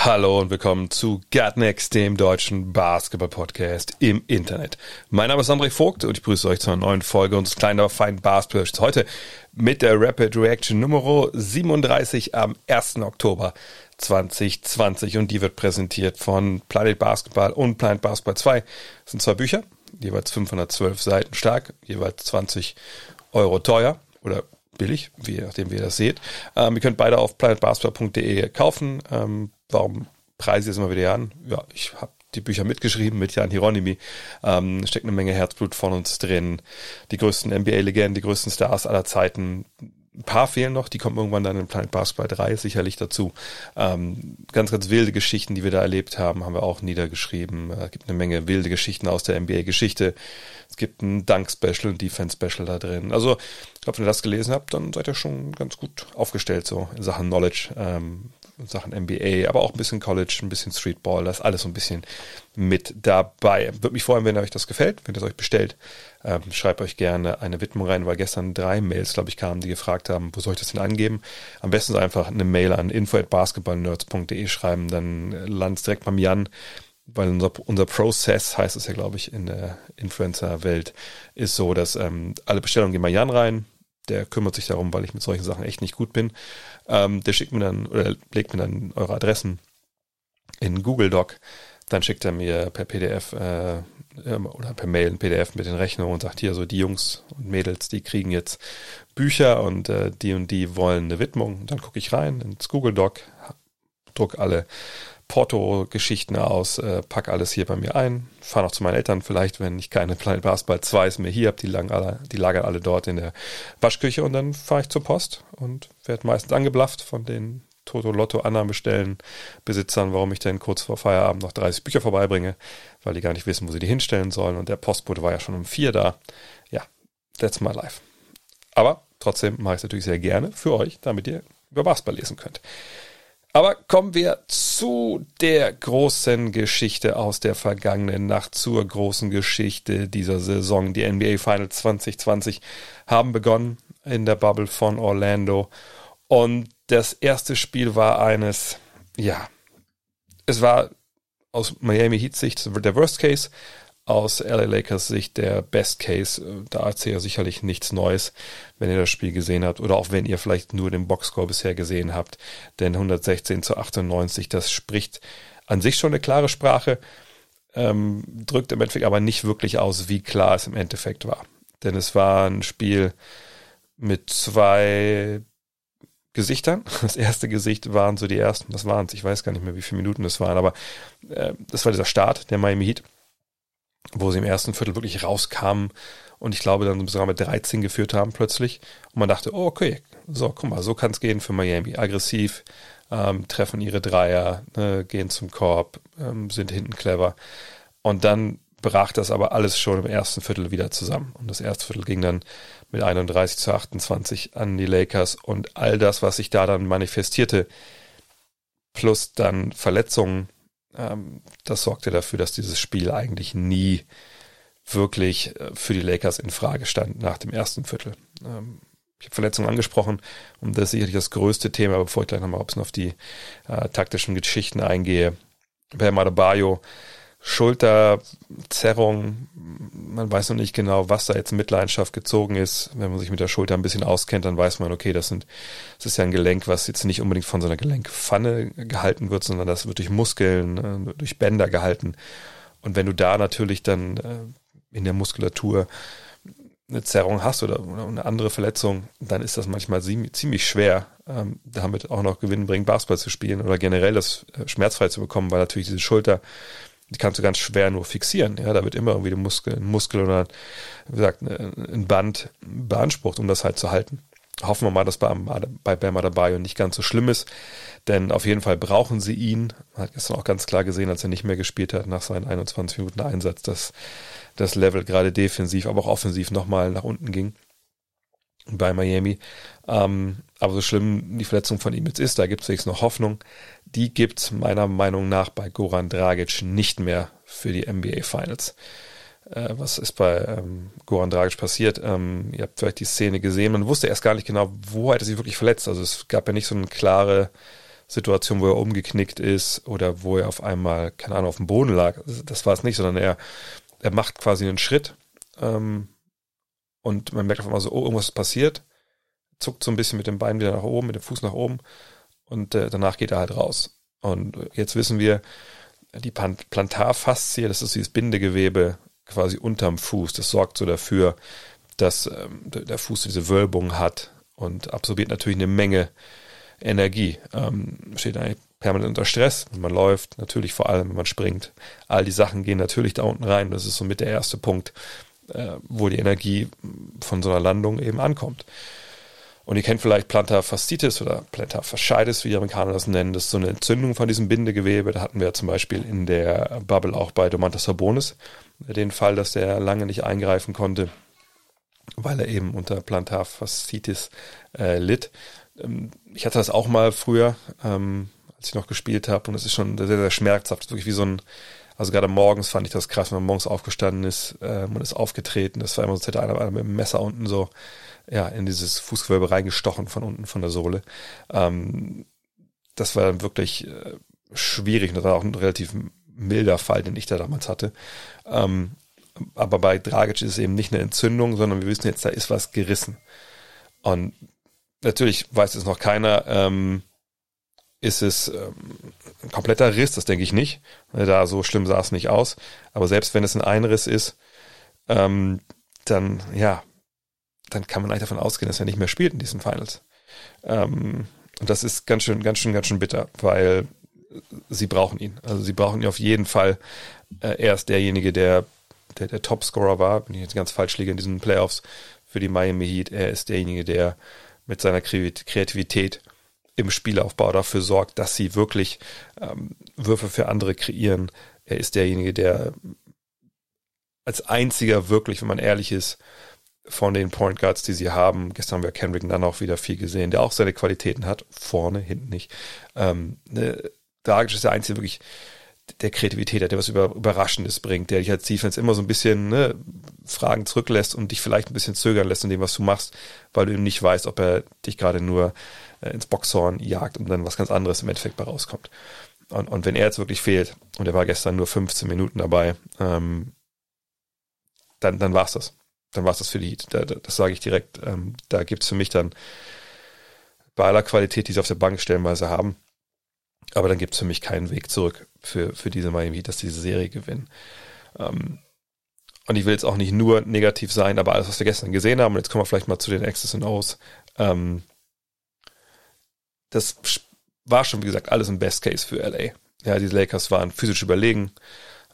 Hallo und willkommen zu Gutnext, dem deutschen Basketball-Podcast im Internet. Mein Name ist André Vogt und ich grüße euch zu einer neuen Folge unseres kleinen, aber feinen Basketball. Heute mit der Rapid Reaction Nummer 37 am 1. Oktober 2020 und die wird präsentiert von Planet Basketball und Planet Basketball 2. Das sind zwei Bücher, jeweils 512 Seiten stark, jeweils 20 Euro teuer oder billig, wie nachdem wie ihr das seht. Ähm, ihr könnt beide auf planetbasketball.de kaufen. Ähm, warum preise ich es immer wieder an? Ja, ich habe die Bücher mitgeschrieben mit Jan Hieronymi. Ähm, steckt eine Menge Herzblut von uns drin. Die größten NBA-Legenden, die größten Stars aller Zeiten. Ein paar fehlen noch, die kommen irgendwann dann in Planet Basketball 3 sicherlich dazu. Ähm, ganz, ganz wilde Geschichten, die wir da erlebt haben, haben wir auch niedergeschrieben. Es äh, gibt eine Menge wilde Geschichten aus der NBA-Geschichte. Gibt ein Dunk-Special und Defense-Special da drin. Also, ich glaube, wenn ihr das gelesen habt, dann seid ihr schon ganz gut aufgestellt, so in Sachen Knowledge, ähm, in Sachen NBA, aber auch ein bisschen College, ein bisschen Streetball, das ist alles so ein bisschen mit dabei. Würde mich freuen, wenn euch das gefällt, wenn ihr es euch bestellt. Ähm, schreibt euch gerne eine Widmung rein, weil gestern drei Mails, glaube ich, kamen, die gefragt haben, wo soll ich das denn angeben? Am besten einfach eine Mail an info@basketballnerds.de schreiben, dann landet es direkt beim Jan weil unser, unser Process, heißt es ja, glaube ich, in der Influencer-Welt, ist so, dass ähm, alle Bestellungen gehen bei Jan rein. Der kümmert sich darum, weil ich mit solchen Sachen echt nicht gut bin. Ähm, der schickt mir dann oder legt mir dann eure Adressen in Google Doc. Dann schickt er mir per PDF äh, oder per Mail ein PDF mit den Rechnungen und sagt hier so, die Jungs und Mädels, die kriegen jetzt Bücher und äh, die und die wollen eine Widmung. Dann gucke ich rein ins Google Doc, druck alle Porto-Geschichten aus, äh, pack alles hier bei mir ein, fahre noch zu meinen Eltern vielleicht, wenn ich keine Planet Basketball 2 ist mir hier habe, die, die lagern alle dort in der Waschküche und dann fahre ich zur Post und werde meistens angeblafft von den Toto Lotto Annahmestellen Besitzern, warum ich denn kurz vor Feierabend noch 30 Bücher vorbeibringe, weil die gar nicht wissen, wo sie die hinstellen sollen und der Postbote war ja schon um vier da. Ja, that's my life. Aber trotzdem mache ich es natürlich sehr gerne für euch, damit ihr über Basketball lesen könnt. Aber kommen wir zu der großen Geschichte aus der vergangenen Nacht, zur großen Geschichte dieser Saison. Die NBA Finals 2020 haben begonnen in der Bubble von Orlando. Und das erste Spiel war eines, ja, es war aus Miami Heat Sicht der Worst Case aus LA Lakers Sicht der Best Case. Da erzählt er sicherlich nichts Neues, wenn ihr das Spiel gesehen habt oder auch wenn ihr vielleicht nur den Boxscore bisher gesehen habt. Denn 116 zu 98, das spricht an sich schon eine klare Sprache, ähm, drückt im Endeffekt aber nicht wirklich aus, wie klar es im Endeffekt war. Denn es war ein Spiel mit zwei Gesichtern. Das erste Gesicht waren so die ersten, das waren es, ich weiß gar nicht mehr, wie viele Minuten das waren, aber äh, das war dieser Start der Miami Heat wo sie im ersten Viertel wirklich rauskamen und ich glaube dann sogar mit 13 geführt haben plötzlich. Und man dachte, oh, okay, so, guck mal, so kann es gehen für Miami. Aggressiv, ähm, treffen ihre Dreier, äh, gehen zum Korb, ähm, sind hinten clever. Und dann brach das aber alles schon im ersten Viertel wieder zusammen. Und das erste Viertel ging dann mit 31 zu 28 an die Lakers und all das, was sich da dann manifestierte, plus dann Verletzungen, ähm, das sorgte dafür, dass dieses Spiel eigentlich nie wirklich äh, für die Lakers in Frage stand nach dem ersten Viertel. Ähm, ich habe Verletzungen angesprochen und das ist sicherlich das größte Thema, bevor ich gleich nochmal auf die äh, taktischen Geschichten eingehe. Bam Adebayo Schulterzerrung, man weiß noch nicht genau, was da jetzt in Mitleidenschaft gezogen ist. Wenn man sich mit der Schulter ein bisschen auskennt, dann weiß man, okay, das sind, das ist ja ein Gelenk, was jetzt nicht unbedingt von so einer Gelenkpfanne gehalten wird, sondern das wird durch Muskeln, äh, durch Bänder gehalten. Und wenn du da natürlich dann äh, in der Muskulatur eine Zerrung hast oder, eine andere Verletzung, dann ist das manchmal ziemlich schwer, ähm, damit auch noch gewinnbringend Basketball zu spielen oder generell das äh, schmerzfrei zu bekommen, weil natürlich diese Schulter die kannst du ganz schwer nur fixieren. Ja, da wird immer irgendwie ein Muskel, ein Muskel oder wie gesagt, ein Band beansprucht, um das halt zu halten. hoffen wir mal, dass bei, bei Bama dabei und nicht ganz so schlimm ist. Denn auf jeden Fall brauchen sie ihn. Man hat gestern auch ganz klar gesehen, als er nicht mehr gespielt hat nach seinen 21 Minuten Einsatz, dass das Level gerade defensiv, aber auch offensiv nochmal nach unten ging bei Miami. Ähm, aber so schlimm die Verletzung von ihm jetzt ist, da gibt es wenigstens noch Hoffnung. Die gibt es meiner Meinung nach bei Goran Dragic nicht mehr für die NBA Finals. Äh, was ist bei ähm, Goran Dragic passiert? Ähm, ihr habt vielleicht die Szene gesehen. Man wusste erst gar nicht genau, wo er sich wirklich verletzt. Also es gab ja nicht so eine klare Situation, wo er umgeknickt ist oder wo er auf einmal, keine Ahnung, auf dem Boden lag. Das war es nicht, sondern er, er macht quasi einen Schritt ähm, und man merkt auf einmal so, oh, irgendwas ist passiert, zuckt so ein bisschen mit dem Bein wieder nach oben, mit dem Fuß nach oben und äh, danach geht er halt raus. Und jetzt wissen wir, die Plantarfaszie, das ist dieses Bindegewebe quasi unterm Fuß, das sorgt so dafür, dass ähm, der Fuß diese Wölbung hat und absorbiert natürlich eine Menge Energie. Ähm, steht eigentlich permanent unter Stress, wenn man läuft, natürlich vor allem, wenn man springt. All die Sachen gehen natürlich da unten rein. Das ist somit der erste Punkt, äh, wo die Energie von so einer Landung eben ankommt. Und ihr kennt vielleicht Plantar Fasciitis oder Plantar Fasciitis, wie die Amerikaner das nennen. Das ist so eine Entzündung von diesem Bindegewebe. Da hatten wir zum Beispiel in der Bubble auch bei Domantas Sabonis den Fall, dass der lange nicht eingreifen konnte, weil er eben unter Plantar Fasciitis äh, litt. Ähm, ich hatte das auch mal früher, ähm, als ich noch gespielt habe, und es ist schon sehr, sehr schmerzhaft. Das ist wirklich wie so ein also gerade morgens fand ich das krass, wenn man morgens aufgestanden ist, äh, man ist aufgetreten, das war immer so, als hätte einer mit dem Messer unten so ja, in dieses Fußgewölbe reingestochen von unten von der Sohle. Ähm, das war dann wirklich äh, schwierig und das war auch ein relativ milder Fall, den ich da damals hatte. Ähm, aber bei Dragic ist es eben nicht eine Entzündung, sondern wir wissen jetzt, da ist was gerissen. Und natürlich weiß es noch keiner, ähm, ist es ähm, ein kompletter Riss, das denke ich nicht. Da so schlimm sah es nicht aus. Aber selbst wenn es ein Einriss ist, ähm, dann, ja, dann kann man eigentlich davon ausgehen, dass er nicht mehr spielt in diesen Finals. Ähm, und das ist ganz schön, ganz schön, ganz schön bitter, weil sie brauchen ihn. Also sie brauchen ihn auf jeden Fall. Äh, er ist derjenige, der der, der Topscorer war, wenn ich jetzt ganz falsch liege in diesen Playoffs für die Miami Heat. Er ist derjenige, der mit seiner Kreativität im Spielaufbau dafür sorgt, dass sie wirklich ähm, Würfe für andere kreieren. Er ist derjenige, der als einziger wirklich, wenn man ehrlich ist, von den Point Guards, die sie haben, gestern haben wir Kendrick Nunn auch wieder viel gesehen, der auch seine Qualitäten hat, vorne, hinten nicht. Ähm, ne, Dragic ist der Einzige wirklich, der Kreativität hat, der was über, Überraschendes bringt, der dich als Defense immer so ein bisschen ne, Fragen zurücklässt und dich vielleicht ein bisschen zögern lässt in dem, was du machst, weil du eben nicht weißt, ob er dich gerade nur äh, ins Boxhorn jagt und dann was ganz anderes im Endeffekt bei rauskommt. Und, und wenn er jetzt wirklich fehlt, und er war gestern nur 15 Minuten dabei, ähm, dann, dann war's das. Dann war's das für die. Da, da, das sage ich direkt. Ähm, da gibt's für mich dann bei aller Qualität, die sie auf der Bank stellenweise haben, aber dann gibt's für mich keinen Weg zurück für, für diese Miami Heat, dass diese Serie gewinnen. Ähm, und ich will jetzt auch nicht nur negativ sein, aber alles, was wir gestern gesehen haben, und jetzt kommen wir vielleicht mal zu den X's und O's, ähm, das war schon, wie gesagt, alles ein Best Case für LA. Ja, die Lakers waren physisch überlegen.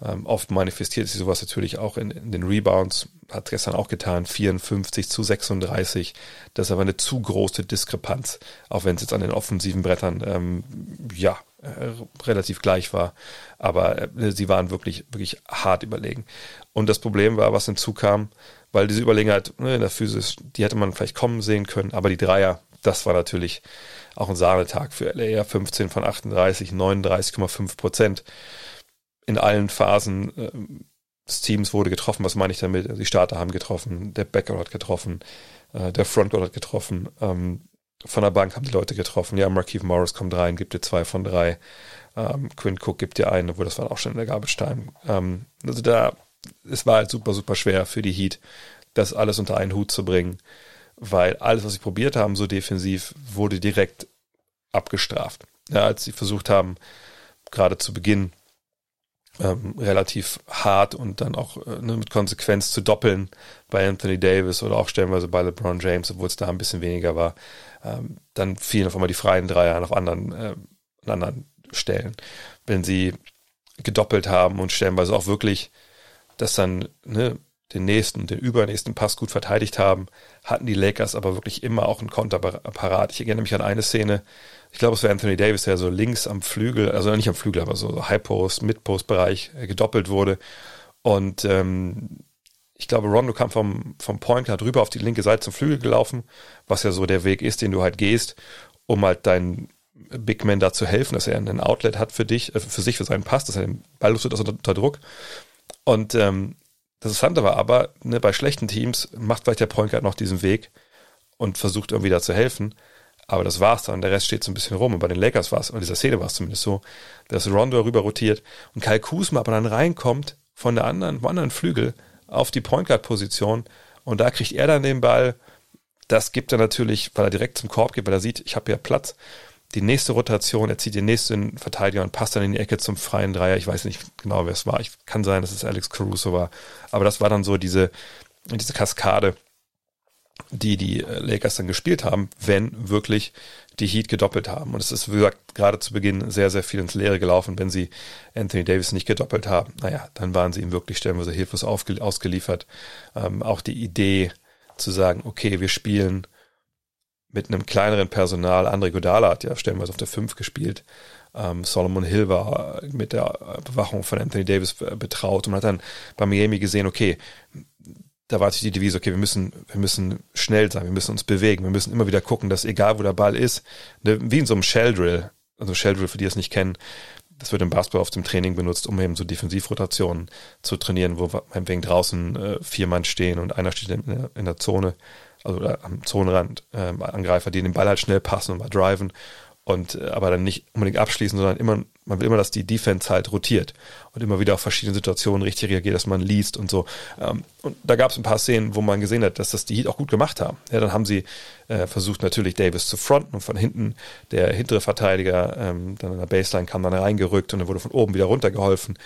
Ähm, oft manifestiert sich sowas natürlich auch in, in, den Rebounds. Hat gestern auch getan, 54 zu 36. Das ist aber eine zu große Diskrepanz, auch wenn es jetzt an den offensiven Brettern ähm, ja äh, relativ gleich war. Aber äh, sie waren wirklich, wirklich hart überlegen. Und das Problem war, was hinzukam, weil diese Überlegenheit ne, in der Physis, die hätte man vielleicht kommen sehen können, aber die Dreier, das war natürlich auch ein Sahnetag für LA. 15 von 38, 39,5 Prozent. In allen Phasen äh, des Teams wurde getroffen. Was meine ich damit? Die Starter haben getroffen, der Backcourt hat getroffen, äh, der Frontcourt hat getroffen. Ähm, von der Bank haben die Leute getroffen. Ja, Markeith Morris kommt rein, gibt dir zwei von drei. Ähm, Quinn Cook gibt dir einen, obwohl das war auch schon in der Garbage Time. Ähm, also da, es war halt super, super schwer für die Heat, das alles unter einen Hut zu bringen weil alles, was sie probiert haben, so defensiv, wurde direkt abgestraft. Ja, als sie versucht haben, gerade zu Beginn ähm, relativ hart und dann auch äh, ne, mit Konsequenz zu doppeln bei Anthony Davis oder auch stellenweise bei LeBron James, obwohl es da ein bisschen weniger war, ähm, dann fielen auf einmal die freien Dreier auf anderen, äh, an anderen Stellen. Wenn sie gedoppelt haben und stellenweise auch wirklich, dass dann ne, den nächsten, den übernächsten Pass gut verteidigt haben, hatten die Lakers aber wirklich immer auch einen Konterapparat. Ich erinnere mich an eine Szene, ich glaube, es war Anthony Davis, der so links am Flügel, also nicht am Flügel, aber so High Post, Mid Post Bereich äh, gedoppelt wurde. Und ähm, ich glaube, Rondo kam vom, vom Point Guard rüber auf die linke Seite zum Flügel gelaufen, was ja so der Weg ist, den du halt gehst, um halt deinen Big Man da zu helfen, dass er ein Outlet hat für dich, äh, für sich, für seinen Pass, dass er den Ball lust unter, unter Druck. Und ähm, das Interessante war aber, ne, bei schlechten Teams macht vielleicht der Point Guard noch diesen Weg und versucht irgendwie da zu helfen. Aber das war's dann. Der Rest steht so ein bisschen rum. Und bei den Lakers war es, in dieser Szene war es zumindest so, dass Rondo rüber rotiert und Kyle Kuzma aber dann reinkommt von der anderen, vom anderen Flügel auf die Point Guard Position und da kriegt er dann den Ball. Das gibt er natürlich, weil er direkt zum Korb geht, weil er sieht, ich habe hier Platz die nächste Rotation, er zieht den nächsten Verteidiger und passt dann in die Ecke zum freien Dreier. Ich weiß nicht genau, wer es war. Ich kann sein, dass es Alex Caruso war. Aber das war dann so diese, diese Kaskade, die die äh, Lakers dann gespielt haben, wenn wirklich die Heat gedoppelt haben. Und es ist, wie gesagt, gerade zu Beginn sehr, sehr viel ins Leere gelaufen. Wenn sie Anthony Davis nicht gedoppelt haben, naja, dann waren sie ihm wirklich stellenweise hilflos ausgeliefert. Ähm, auch die Idee zu sagen, okay, wir spielen mit einem kleineren Personal. André Godala hat ja stellenweise auf der 5 gespielt. Ähm, Solomon Hill war mit der Bewachung von Anthony Davis betraut und hat dann bei Miami gesehen, okay, da war natürlich die Devise, okay, wir müssen, wir müssen schnell sein, wir müssen uns bewegen, wir müssen immer wieder gucken, dass egal wo der Ball ist, ne, wie in so einem Shell Drill, also Shell Drill, für die es nicht kennen, das wird im Basketball auf dem Training benutzt, um eben so Defensivrotationen zu trainieren, wo meinetwegen draußen äh, vier Mann stehen und einer steht in in der Zone also am Zonenrand äh, Angreifer, die den Ball halt schnell passen und mal driven und äh, aber dann nicht unbedingt abschließen, sondern immer, man will immer, dass die Defense halt rotiert und immer wieder auf verschiedene Situationen richtig reagiert, dass man liest und so. Ähm, und da gab es ein paar Szenen, wo man gesehen hat, dass das die Heat auch gut gemacht haben. Ja, dann haben sie äh, versucht natürlich Davis zu fronten und von hinten der hintere Verteidiger ähm, dann an der Baseline kam dann reingerückt und dann wurde von oben wieder runtergeholfen.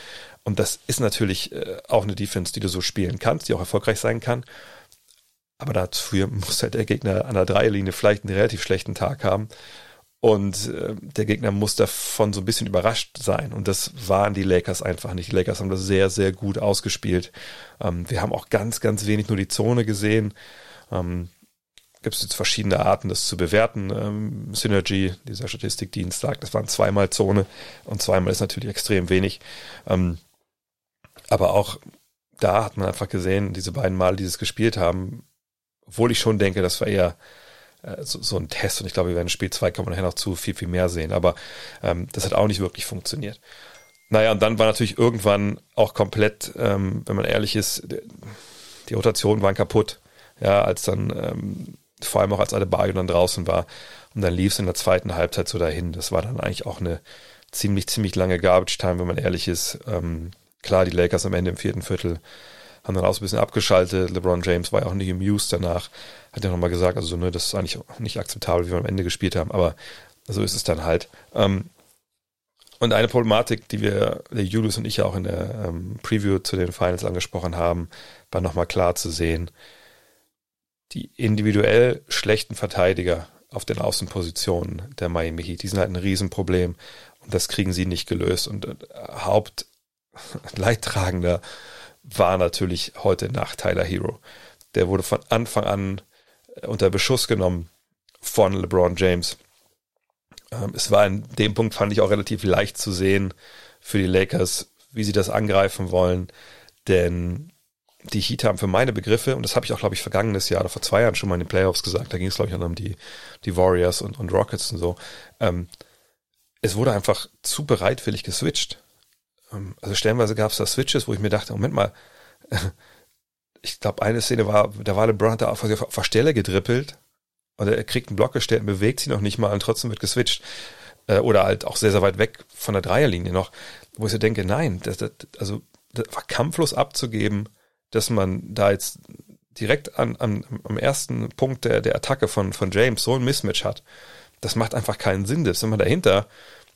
Und das ist natürlich äh, auch eine Defense, die du so spielen kannst, die auch erfolgreich sein kann. Aber dafür muss halt der Gegner an der Dreierlinie vielleicht einen relativ schlechten Tag haben. Und äh, der Gegner muss davon so ein bisschen überrascht sein. Und das waren die Lakers einfach nicht. Die Lakers haben das sehr, sehr gut ausgespielt. Ähm, wir haben auch ganz, ganz wenig nur die Zone gesehen. Ähm, Gibt es jetzt verschiedene Arten, das zu bewerten. Ähm, Synergy, dieser Statistikdienst sagt, das waren zweimal Zone und zweimal ist natürlich extrem wenig. Ähm, aber auch da hat man einfach gesehen, diese beiden Male, die es gespielt haben, obwohl ich schon denke, das war eher äh, so, so ein Test und ich glaube, wir werden Spiel 2 kann man nachher noch zu viel, viel mehr sehen. Aber ähm, das hat auch nicht wirklich funktioniert. Naja, und dann war natürlich irgendwann auch komplett, ähm, wenn man ehrlich ist, die Rotationen waren kaputt. Ja, als dann, ähm, vor allem auch als Adebayo dann draußen war. Und dann lief es in der zweiten Halbzeit so dahin. Das war dann eigentlich auch eine ziemlich, ziemlich lange Garbage Time, wenn man ehrlich ist. Ähm, klar, die Lakers am Ende im vierten Viertel haben dann auch so ein bisschen abgeschaltet. LeBron James war ja auch nicht amused danach. Hat ja nochmal gesagt, also ne, das ist eigentlich nicht akzeptabel, wie wir am Ende gespielt haben, aber so ist es dann halt. Ähm, und eine Problematik, die wir, der Julius und ich ja auch in der ähm, Preview zu den Finals angesprochen haben, war nochmal klar zu sehen. Die individuell schlechten Verteidiger auf den Außenpositionen der Miami Heat, die sind halt ein Riesenproblem und das kriegen sie nicht gelöst. Und äh, Hauptleidtragender war natürlich heute Nacht Tyler Hero. Der wurde von Anfang an äh, unter Beschuss genommen von LeBron James. Ähm, es war in dem Punkt, fand ich auch relativ leicht zu sehen für die Lakers, wie sie das angreifen wollen. Denn die Heat haben für meine Begriffe, und das habe ich auch, glaube ich, vergangenes Jahr oder vor zwei Jahren schon mal in den Playoffs gesagt, da ging es, glaube ich, um die, die Warriors und, und Rockets und so. Ähm, es wurde einfach zu bereitwillig geswitcht. Ähm, also stellenweise gab es da Switches, wo ich mir dachte, Moment mal, ich glaube, eine Szene war, da war LeBron hat da auf, auf der Stelle gedrippelt oder er kriegt einen Block gestellt und bewegt sich noch nicht mal und trotzdem wird geswitcht. Äh, oder halt auch sehr, sehr weit weg von der Dreierlinie noch, wo ich so denke, nein, das, das, also das war kampflos abzugeben, dass man da jetzt direkt an, an, am ersten Punkt der, der Attacke von, von James so ein Mismatch hat. Das macht einfach keinen Sinn. Das, wenn man dahinter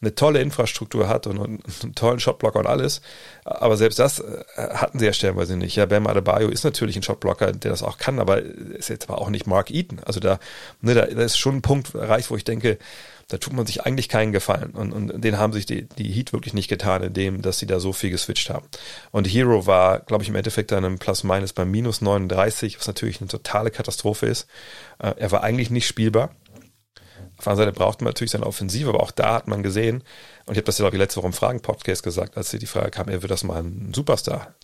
eine tolle Infrastruktur hat und, einen tollen Shotblocker und alles. Aber selbst das äh, hatten sie ja stellenweise nicht. Ja, Bam Adebayo ist natürlich ein Shotblocker, der das auch kann, aber ist jetzt aber auch nicht Mark Eaton. Also da, ne, da, da ist schon ein Punkt erreicht, wo ich denke, da tut man sich eigentlich keinen Gefallen. Und, und den haben sich die, die Heat wirklich nicht getan, indem, dass sie da so viel geswitcht haben. Und Hero war, glaube ich, im Endeffekt dann im Plus-Minus bei minus 39, was natürlich eine totale Katastrophe ist. Äh, er war eigentlich nicht spielbar. Seite braucht man natürlich seine Offensive, aber auch da hat man gesehen, und ich habe das ja, glaube ich, letzte Woche im Fragen-Podcast gesagt, als die Frage kam, er wird das mal ein Superstar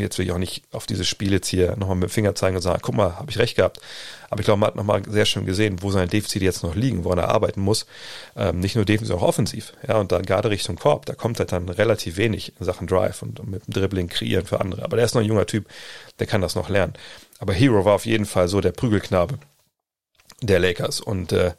jetzt will ich auch nicht auf dieses Spiel jetzt hier nochmal mit dem Finger zeigen und sagen, guck mal, habe ich recht gehabt. Aber ich glaube, man hat nochmal sehr schön gesehen, wo seine Defizite jetzt noch liegen, wo er arbeiten muss. Ähm, nicht nur defensiv, auch offensiv. Ja, und dann gerade Richtung Korb, da kommt halt dann relativ wenig in Sachen Drive und mit dem Dribbling kreieren für andere. Aber der ist noch ein junger Typ, der kann das noch lernen. Aber Hero war auf jeden Fall so der Prügelknabe der Lakers und äh,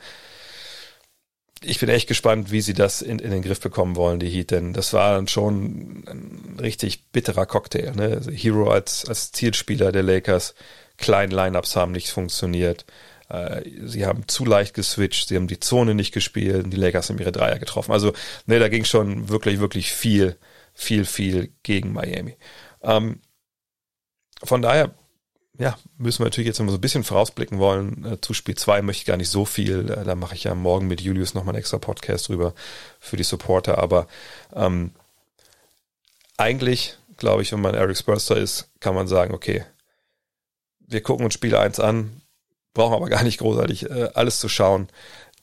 ich bin echt gespannt, wie sie das in, in den Griff bekommen wollen, die Heat, denn das war dann schon ein richtig bitterer Cocktail. Ne? Also Hero als, als Zielspieler der Lakers, kleinen Lineups haben nicht funktioniert. Äh, sie haben zu leicht geswitcht, sie haben die Zone nicht gespielt und die Lakers haben ihre Dreier getroffen. Also, ne, da ging schon wirklich, wirklich viel, viel, viel gegen Miami. Ähm, von daher ja, müssen wir natürlich jetzt noch so ein bisschen vorausblicken wollen. Äh, zu Spiel 2 möchte ich gar nicht so viel. Äh, da mache ich ja morgen mit Julius nochmal einen extra Podcast drüber für die Supporter. Aber ähm, eigentlich, glaube ich, wenn man Eric Spurster ist, kann man sagen, okay, wir gucken uns Spiel 1 an, brauchen aber gar nicht großartig äh, alles zu schauen,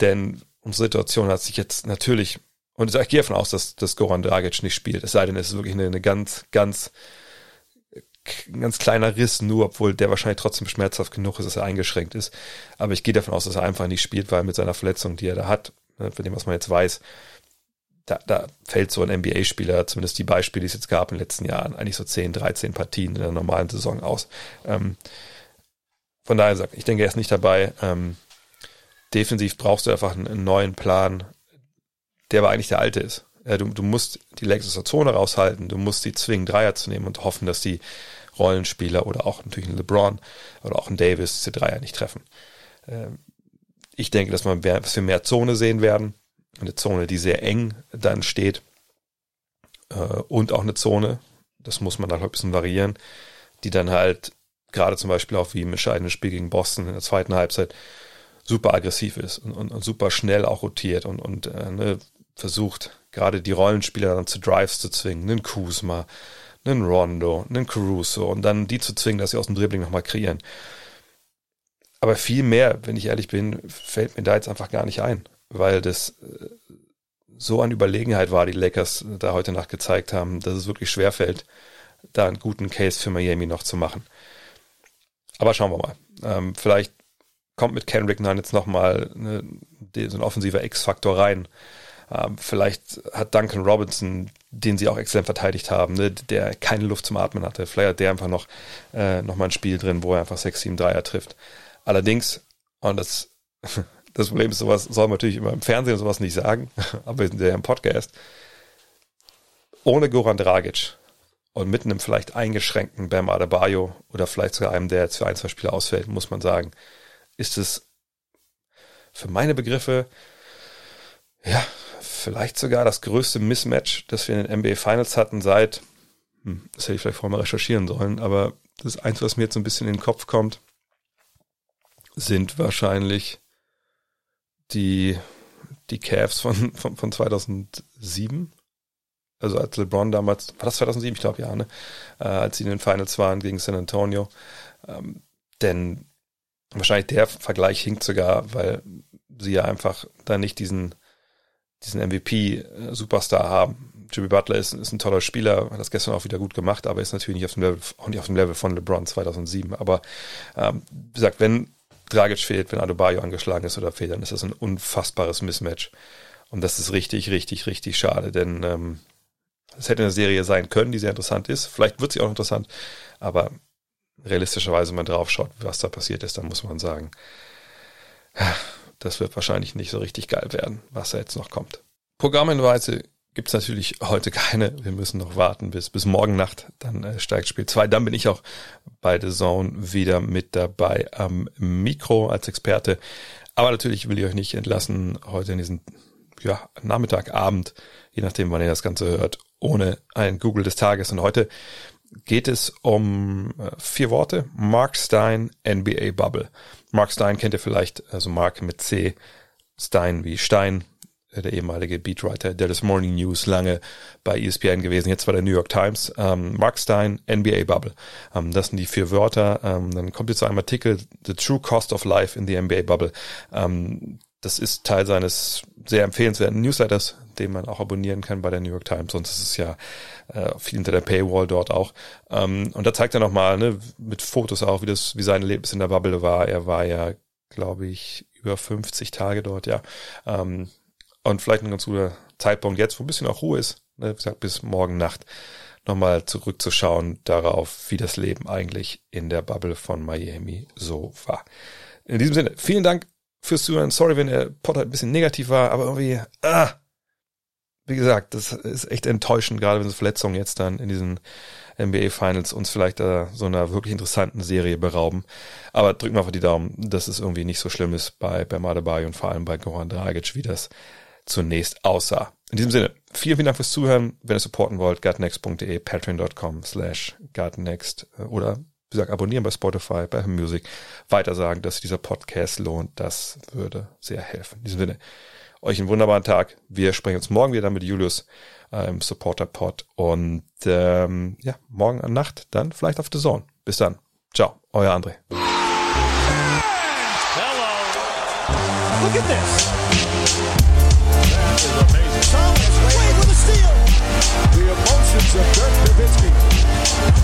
denn unsere Situation hat sich jetzt natürlich, und ich gehe davon aus, dass, dass Goran Dragic nicht spielt, es sei denn, es ist wirklich eine, eine ganz, ganz ein ganz kleiner Riss nur, obwohl der wahrscheinlich trotzdem schmerzhaft genug ist, dass er eingeschränkt ist. Aber ich gehe davon aus, dass er einfach nicht spielt, weil mit seiner Verletzung, die er da hat, ne, von dem, was man jetzt weiß, da, da fällt so ein NBA-Spieler, zumindest die Beispiele, die es jetzt gab in den letzten Jahren, eigentlich so 10, 13 Partien in der normalen Saison aus. Ähm, von daher sagt, ich denke, er ist nicht dabei. Ähm, defensiv brauchst du einfach einen, einen, neuen Plan, der aber eigentlich der alte ist. Ja, du, du musst die Lakers aus der Zone raushalten, du musst die zwingen, Dreier zu nehmen und hoffen, dass die Rollenspieler oder auch natürlich ein LeBron oder auch ein Davis diese Dreier nicht treffen. Ähm, ich denke, dass wir mehr Zone sehen werden. Eine Zone, die sehr eng dann steht. Äh, und auch eine Zone, das muss man dann halt ein bisschen variieren, die dann halt gerade zum Beispiel auch wie im entscheidenden Spiel gegen Boston in der zweiten Halbzeit super aggressiv ist und, und, und super schnell auch rotiert und, und äh, ne, versucht, gerade die Rollenspieler dann zu Drives zu zwingen, einen Kuzma, einen Rondo, einen Caruso und dann die zu zwingen, dass sie aus dem Dribbling nochmal kreieren. Aber viel mehr, wenn ich ehrlich bin, fällt mir da jetzt einfach gar nicht ein, weil das äh, so an Überlegenheit war, die Lakers da heute Nacht gezeigt haben, dass es wirklich schwer fällt, da einen guten Case für Miami noch zu machen. Aber schauen wir mal. Ähm, vielleicht kommt mit Kendrick Nunn jetzt nochmal so ein offensiver X-Faktor rein. Ähm, vielleicht hat Duncan Robinson, den sie auch exzellent verteidigt haben, ne, der keine Luft zum Atmen hatte. Vielleicht hat der einfach noch, äh, noch mal ein Spiel drin, wo er einfach 6, 7 Dreier trifft. Allerdings, und das, das Problem ist, sowas soll man natürlich immer im Fernsehen sowas nicht sagen, aber wir sind ja im Podcast. Ohne Goran Dragic und mit einem vielleicht eingeschränkten Bam Adebayo oder vielleicht sogar einem, der jetzt für ein, zwei Spiele ausfällt, muss man sagen, ist es für meine Begriffe, ja, vielleicht sogar das größte Mismatch, das wir in den NBA Finals hatten seit, hm, das hätte ich vielleicht vorher mal recherchieren sollen, aber das eins, was mir jetzt so ein bisschen in den Kopf kommt, sind wahrscheinlich die, die Cavs von, von, von 2007. Also als LeBron damals, war das 2007? Ich glaube ja, ne? Äh, als sie in den Finals waren gegen San Antonio. Ähm, denn wahrscheinlich der Vergleich hinkt sogar, weil sie ja einfach da nicht diesen diesen MVP-Superstar haben. Jimmy Butler ist, ist ein toller Spieler, hat das gestern auch wieder gut gemacht, aber ist natürlich nicht auf dem Level, nicht auf dem Level von LeBron 2007. Aber ähm, wie gesagt, wenn Dragic fehlt, wenn Adebayo angeschlagen ist oder fehlt, dann ist das ein unfassbares Mismatch. Und das ist richtig, richtig, richtig schade, denn ähm, es hätte eine Serie sein können, die sehr interessant ist. Vielleicht wird sie auch interessant, aber realistischerweise, wenn man drauf schaut, was da passiert ist, dann muss man sagen, das wird wahrscheinlich nicht so richtig geil werden, was da jetzt noch kommt. Programmhinweise gibt es natürlich heute keine. Wir müssen noch warten bis, bis morgen Nacht. Dann äh, steigt Spiel 2. Dann bin ich auch bei The Zone wieder mit dabei am Mikro als Experte. Aber natürlich will ich euch nicht entlassen heute in diesen ja, Nachmittag, Abend, je nachdem, wann ihr das Ganze hört, ohne ein Google des Tages. Und heute geht es um äh, vier Worte. Mark Stein, NBA Bubble. Mark Stein kennt ihr vielleicht, also Mark mit C, Stein wie Stein, der ehemalige Beatwriter Dallas Morning News, lange bei ESPN gewesen, jetzt bei der New York Times. Ähm, Mark Stein, NBA Bubble. Ähm, das sind die vier Wörter. Ähm, dann kommt jetzt zu einem Artikel, The True Cost of Life in the NBA Bubble. Ähm, das ist Teil seines sehr empfehlenswerten Newsletters, den man auch abonnieren kann bei der New York Times. Sonst ist es ja äh, viel hinter der Paywall dort auch. Ähm, und da zeigt er nochmal, ne, mit Fotos auch, wie das, wie sein Erlebnis in der Bubble war. Er war ja, glaube ich, über 50 Tage dort, ja. Ähm, und vielleicht ein ganz guter Zeitpunkt jetzt, wo ein bisschen auch Ruhe ist, ne, wie gesagt, bis morgen Nacht, nochmal zurückzuschauen darauf, wie das Leben eigentlich in der Bubble von Miami so war. In diesem Sinne, vielen Dank fürs Zuhören. Sorry, wenn der Pod halt ein bisschen negativ war, aber irgendwie, ah, wie gesagt, das ist echt enttäuschend, gerade wenn so Verletzungen jetzt dann in diesen NBA Finals uns vielleicht äh, so einer wirklich interessanten Serie berauben. Aber drücken wir einfach die Daumen, dass es irgendwie nicht so schlimm ist bei Bam Adebayo und vor allem bei Goran Dragic, wie das zunächst aussah. In diesem Sinne, vielen, vielen Dank fürs Zuhören. Wenn ihr supporten wollt, gutnext.de, patreon.com slash gutnext äh, oder gesagt, abonnieren bei Spotify, bei Music, weiter sagen, dass dieser Podcast lohnt. Das würde sehr helfen. In diesem Sinne, euch einen wunderbaren Tag. Wir sprechen uns morgen wieder mit Julius äh, im Supporter Pod und ähm, ja, morgen an Nacht dann vielleicht auf The Zone. Bis dann. Ciao, euer André. Hello. Look at this. That is amazing. Thomas Wade with a steal. The emotions of Dirk Nowitzki.